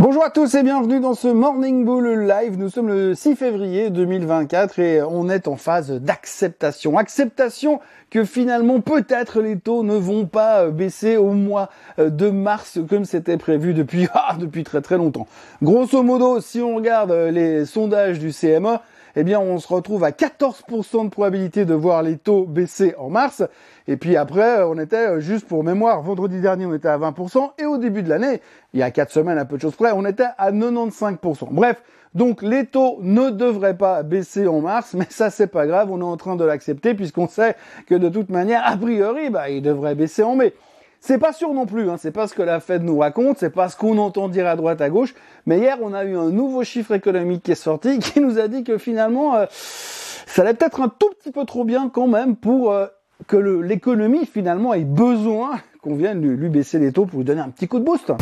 Bonjour à tous et bienvenue dans ce Morning Bull Live. Nous sommes le 6 février 2024 et on est en phase d'acceptation. Acceptation que finalement peut-être les taux ne vont pas baisser au mois de mars comme c'était prévu depuis, ah, depuis très très longtemps. Grosso modo, si on regarde les sondages du CME, eh bien on se retrouve à 14% de probabilité de voir les taux baisser en mars. Et puis après, on était, juste pour mémoire, vendredi dernier, on était à 20%. Et au début de l'année, il y a 4 semaines, un peu de choses près, on était à 95%. Bref, donc les taux ne devraient pas baisser en mars, mais ça c'est pas grave, on est en train de l'accepter puisqu'on sait que de toute manière, a priori, bah, ils devraient baisser en mai. C'est pas sûr non plus, hein. c'est pas ce que la Fed nous raconte, c'est pas ce qu'on entend dire à droite à gauche. Mais hier, on a eu un nouveau chiffre économique qui est sorti, qui nous a dit que finalement, euh, ça allait peut-être un tout petit peu trop bien quand même pour euh, que l'économie finalement ait besoin qu'on vienne lui, lui baisser les taux pour lui donner un petit coup de boost.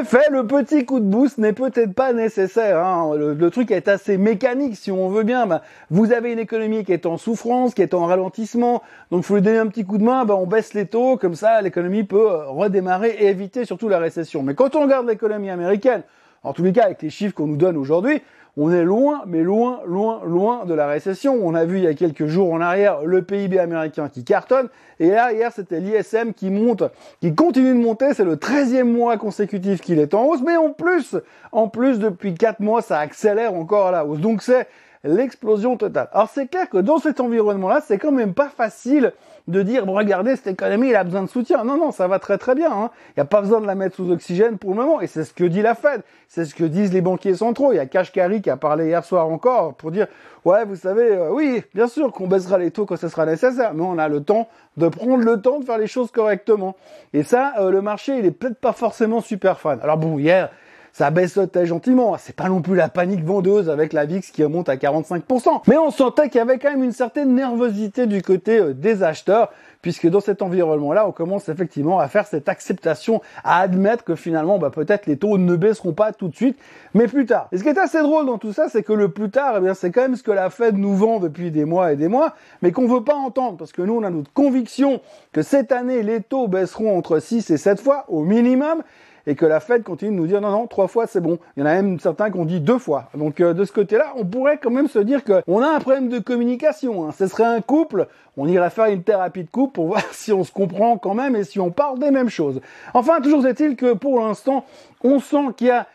Effet, le petit coup de boost n'est peut-être pas nécessaire. Hein. Le, truc est assez mécanique, si on veut bien. Bah, vous avez une économie qui est en souffrance, qui est en ralentissement, donc faut lui donner un petit coup de main. Bah, on baisse les taux, comme ça, l'économie peut euh, redémarrer et éviter surtout la récession. Mais quand on regarde l'économie américaine, en tous les cas avec les chiffres qu'on nous donne aujourd'hui, on est loin, mais loin, loin, loin de la récession. On a vu il y a quelques jours en arrière le PIB américain qui cartonne. Et là, hier, c'était l'ISM qui monte, qui continue de monter. C'est le 13e mois consécutif qu'il est en hausse. Mais en plus, en plus, depuis 4 mois, ça accélère encore à la hausse. Donc c'est l'explosion totale. Alors c'est clair que dans cet environnement-là, c'est quand même pas facile de dire, regardez, cette économie, elle a besoin de soutien. Non, non, ça va très très bien. Hein. Il n'y a pas besoin de la mettre sous oxygène pour le moment. Et c'est ce que dit la Fed. C'est ce que disent les banquiers centraux. Il y a Kashkari qui a parlé hier soir encore pour dire, ouais, vous savez, euh, oui, bien sûr qu'on baissera les taux quand ce sera nécessaire, mais on a le temps de prendre le temps de faire les choses correctement. Et ça, euh, le marché, il est peut-être pas forcément super fan. Alors bon, hier, ça baissotait gentiment. C'est pas non plus la panique vendeuse avec la VIX qui remonte à 45%. Mais on sentait qu'il y avait quand même une certaine nervosité du côté euh, des acheteurs puisque dans cet environnement-là, on commence effectivement à faire cette acceptation, à admettre que finalement, bah, peut-être les taux ne baisseront pas tout de suite, mais plus tard. Et ce qui est assez drôle dans tout ça, c'est que le plus tard, eh bien, c'est quand même ce que la Fed nous vend depuis des mois et des mois, mais qu'on veut pas entendre, parce que nous, on a notre conviction que cette année, les taux baisseront entre 6 et 7 fois au minimum, et que la Fed continue de nous dire non, non, trois fois c'est bon. Il y en a même certains qui ont dit deux fois. Donc euh, de ce côté-là, on pourrait quand même se dire qu'on a un problème de communication. Hein. Ce serait un couple, on irait faire une thérapie de couple pour voir si on se comprend quand même et si on parle des mêmes choses. Enfin, toujours est-il que pour l'instant, on sent qu'il y a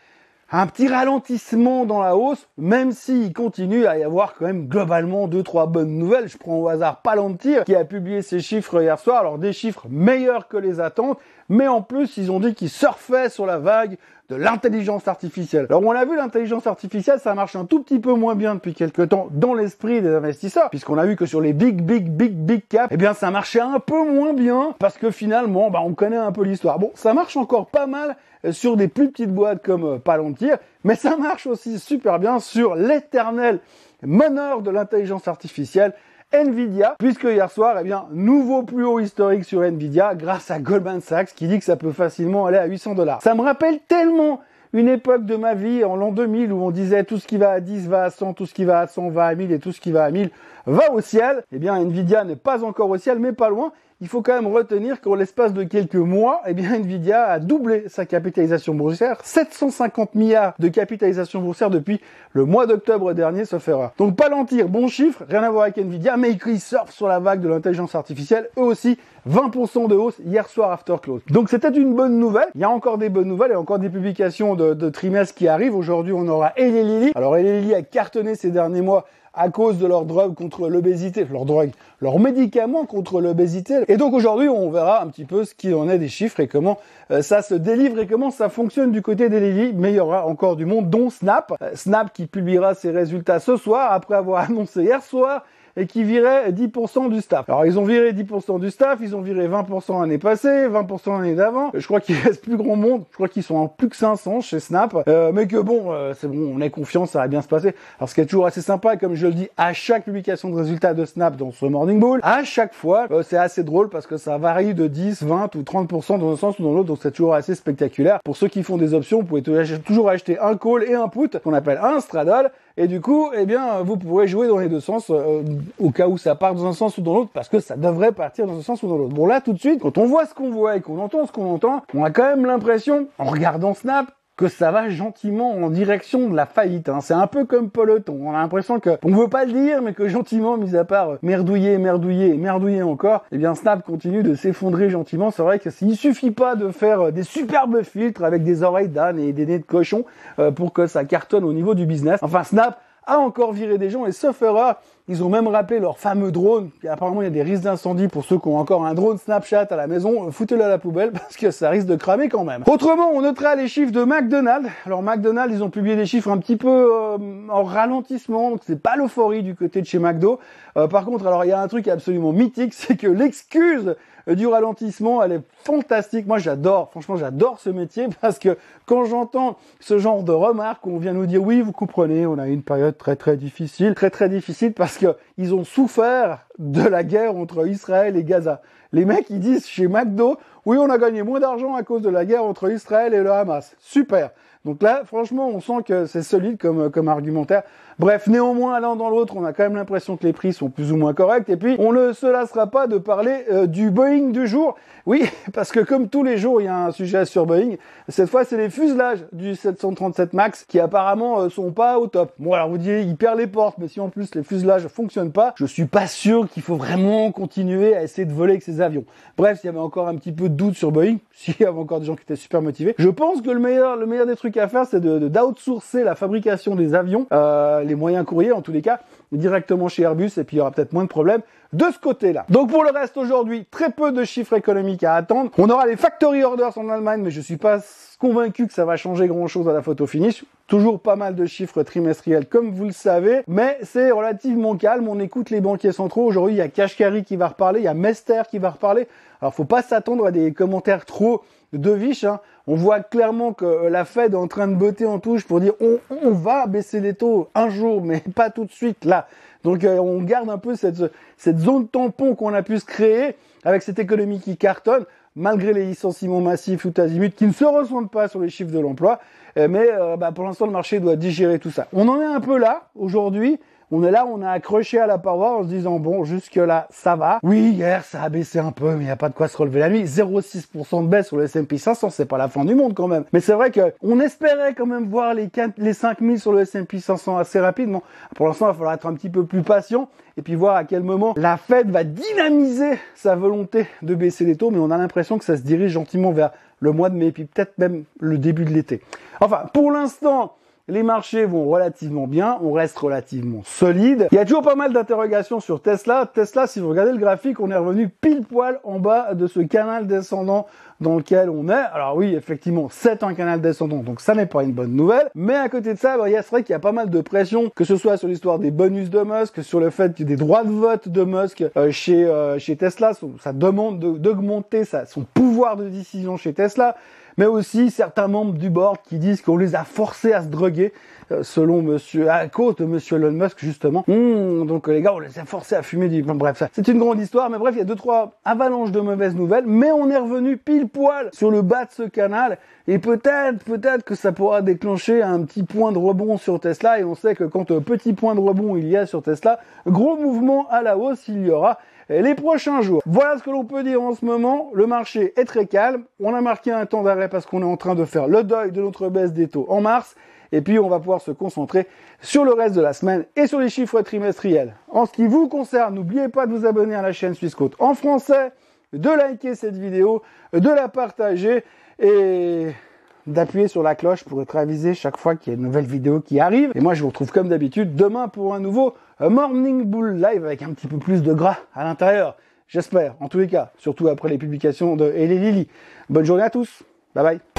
un petit ralentissement dans la hausse, même s'il continue à y avoir quand même globalement deux trois bonnes nouvelles. Je prends au hasard Palantir qui a publié ses chiffres hier soir, alors des chiffres meilleurs que les attentes, mais en plus ils ont dit qu'ils surfaient sur la vague de l'intelligence artificielle. Alors on a vu l'intelligence artificielle, ça marche un tout petit peu moins bien depuis quelques temps dans l'esprit des investisseurs, puisqu'on a vu que sur les big big big big caps, eh bien ça marchait un peu moins bien parce que finalement, bah on connaît un peu l'histoire. Bon, ça marche encore pas mal euh, sur des plus petites boîtes comme euh, Palantir, mais ça marche aussi super bien sur l'éternel meneur de l'intelligence artificielle Nvidia, puisque hier soir, eh bien, nouveau plus haut historique sur Nvidia grâce à Goldman Sachs qui dit que ça peut facilement aller à 800 dollars. Ça me rappelle tellement une époque de ma vie en l'an 2000 où on disait tout ce qui va à 10 va à 100, tout ce qui va à 100 va à 1000 et tout ce qui va à 1000 va au ciel. Eh bien, Nvidia n'est pas encore au ciel, mais pas loin il faut quand même retenir qu'en l'espace de quelques mois, eh bien, Nvidia a doublé sa capitalisation boursière, 750 milliards de capitalisation boursière depuis le mois d'octobre dernier, sauf erreur. Donc Palantir, bon chiffre, rien à voir avec Nvidia, mais ils surfent sur la vague de l'intelligence artificielle, eux aussi, 20% de hausse hier soir after close. Donc c'était une bonne nouvelle. Il y a encore des bonnes nouvelles et encore des publications de, trimestres qui arrivent. Aujourd'hui, on aura Eli. Alors Eli a cartonné ces derniers mois à cause de leur drogue contre l'obésité, leur drogue, leur médicament contre l'obésité. Et donc aujourd'hui, on verra un petit peu ce qu'il en est des chiffres et comment euh, ça se délivre et comment ça fonctionne du côté des Lily. Mais il y aura encore du monde, dont Snap. Euh, Snap qui publiera ses résultats ce soir après avoir annoncé hier soir et qui virait 10% du staff. Alors ils ont viré 10% du staff, ils ont viré 20% l'année passée, 20% l'année d'avant. Je crois qu'il reste plus grand monde. Je crois qu'ils sont en plus que 500 chez Snap. Euh, mais que bon, euh, c'est bon, on a confiance, ça va bien se passer. Alors ce qui est toujours assez sympa, comme je le dis à chaque publication de résultats de Snap dans ce Morning Bull, à chaque fois, euh, c'est assez drôle parce que ça varie de 10, 20 ou 30% dans un sens ou dans l'autre, donc c'est toujours assez spectaculaire. Pour ceux qui font des options, vous pouvez toujours acheter un call et un put qu'on appelle un straddle Et du coup, eh bien, vous pourrez jouer dans les deux sens, euh, au cas où ça part dans un sens ou dans l'autre, parce que ça devrait partir dans un sens ou dans l'autre. Bon là, tout de suite, quand on voit ce qu'on voit et qu'on entend ce qu'on entend, on a quand même l'impression, en regardant Snap, que ça va gentiment en direction de la faillite. Hein. C'est un peu comme peloton. On a l'impression que, on veut pas le dire, mais que gentiment, mis à part merdouiller, merdouiller, merdouiller encore, eh bien Snap continue de s'effondrer gentiment. C'est vrai que s'il suffit pas de faire euh, des superbes filtres avec des oreilles d'âne et des nez de cochon euh, pour que ça cartonne au niveau du business. Enfin, Snap a encore viré des gens et sauf erreur, ils ont même rappelé leur fameux drone. Apparemment, il y a des risques d'incendie pour ceux qui ont encore un drone Snapchat à la maison. Euh, foutez-le à la poubelle parce que ça risque de cramer quand même. Autrement, on notera les chiffres de McDonald's. Alors McDonald's, ils ont publié des chiffres un petit peu euh, en ralentissement, donc c'est pas l'euphorie du côté de chez McDo. Euh, par contre, alors il y a un truc absolument mythique, c'est que l'excuse du ralentissement, elle est fantastique. Moi, j'adore, franchement, j'adore ce métier parce que quand j'entends ce genre de remarques, on vient nous dire oui, vous comprenez, on a eu une période très très difficile, très très difficile parce ils ont souffert de la guerre entre Israël et Gaza. Les mecs, ils disent chez McDo, oui, on a gagné moins d'argent à cause de la guerre entre Israël et le Hamas. Super. Donc là, franchement, on sent que c'est solide comme, comme argumentaire. Bref, néanmoins, l'un dans l'autre, on a quand même l'impression que les prix sont plus ou moins corrects. Et puis, on ne se lassera pas de parler euh, du Boeing du jour. Oui, parce que comme tous les jours, il y a un sujet sur Boeing. Cette fois, c'est les fuselages du 737 MAX qui apparemment euh, sont pas au top. Bon, alors vous dites, il perd les portes, mais si en plus les fuselages fonctionnent pas, je suis pas sûr qu'il faut vraiment continuer à essayer de voler avec ces avions. Bref, s'il y avait encore un petit peu de doute sur Boeing, s'il y avait encore des gens qui étaient super motivés, je pense que le meilleur, le meilleur des trucs à faire, c'est de d'outsourcer la fabrication des avions, euh, les moyens courriers en tous les cas, directement chez Airbus, et puis il y aura peut-être moins de problèmes de ce côté-là. Donc pour le reste aujourd'hui, très peu de chiffres économiques à attendre. On aura les factory orders en Allemagne, mais je suis pas convaincu que ça va changer grand-chose à la photo finish. Toujours pas mal de chiffres trimestriels comme vous le savez, mais c'est relativement calme. On écoute les banquiers centraux. Aujourd'hui, il y a Kashkari qui va reparler, il y a Mester qui va reparler. Alors faut pas s'attendre à des commentaires trop de viches. Hein. On voit clairement que la Fed est en train de botter en touche pour dire on, on va baisser les taux un jour, mais pas tout de suite là. Donc euh, on garde un peu cette, cette zone tampon qu'on a pu se créer avec cette économie qui cartonne, malgré les licenciements massifs tout azimut qui ne se ressentent pas sur les chiffres de l'emploi. Euh, mais euh, bah, pour l'instant, le marché doit digérer tout ça. On en est un peu là aujourd'hui. On est là, on a accroché à la paroi en se disant bon, jusque là, ça va. Oui, hier, ça a baissé un peu, mais il n'y a pas de quoi se relever la nuit. 0,6% de baisse sur le S&P 500, c'est pas la fin du monde quand même. Mais c'est vrai que on espérait quand même voir les 4, les 5000 sur le S&P 500 assez rapidement. Pour l'instant, il va falloir être un petit peu plus patient et puis voir à quel moment la Fed va dynamiser sa volonté de baisser les taux, mais on a l'impression que ça se dirige gentiment vers le mois de mai, puis peut-être même le début de l'été. Enfin, pour l'instant, les marchés vont relativement bien, on reste relativement solide. Il y a toujours pas mal d'interrogations sur Tesla. Tesla, si vous regardez le graphique, on est revenu pile poil en bas de ce canal descendant dans lequel on est. Alors oui, effectivement, c'est un canal descendant, donc ça n'est pas une bonne nouvelle. Mais à côté de ça, bah, il y a c'est vrai qu'il y a pas mal de pression, que ce soit sur l'histoire des bonus de Musk, sur le fait ait des droits de vote de Musk euh, chez euh, chez Tesla, ça demande d'augmenter son pouvoir de décision chez Tesla mais aussi certains membres du board qui disent qu'on les a forcés à se droguer, euh, selon monsieur, à cause de monsieur Elon Musk, justement. Mmh, donc les gars, on les a forcés à fumer du... bref, c'est une grande histoire, mais bref, il y a deux, trois avalanches de mauvaises nouvelles, mais on est revenu pile poil sur le bas de ce canal, et peut-être, peut-être que ça pourra déclencher un petit point de rebond sur Tesla, et on sait que quand un petit point de rebond il y a sur Tesla, gros mouvement à la hausse il y aura, les prochains jours. Voilà ce que l'on peut dire en ce moment. Le marché est très calme. On a marqué un temps d'arrêt parce qu'on est en train de faire le deuil de notre baisse des taux en mars. Et puis, on va pouvoir se concentrer sur le reste de la semaine et sur les chiffres trimestriels. En ce qui vous concerne, n'oubliez pas de vous abonner à la chaîne Suisse Côte en français, de liker cette vidéo, de la partager et d'appuyer sur la cloche pour être avisé chaque fois qu'il y a une nouvelle vidéo qui arrive. Et moi, je vous retrouve comme d'habitude demain pour un nouveau Morning Bull Live avec un petit peu plus de gras à l'intérieur. J'espère, en tous les cas, surtout après les publications de Et Lily. Bonne journée à tous. Bye bye.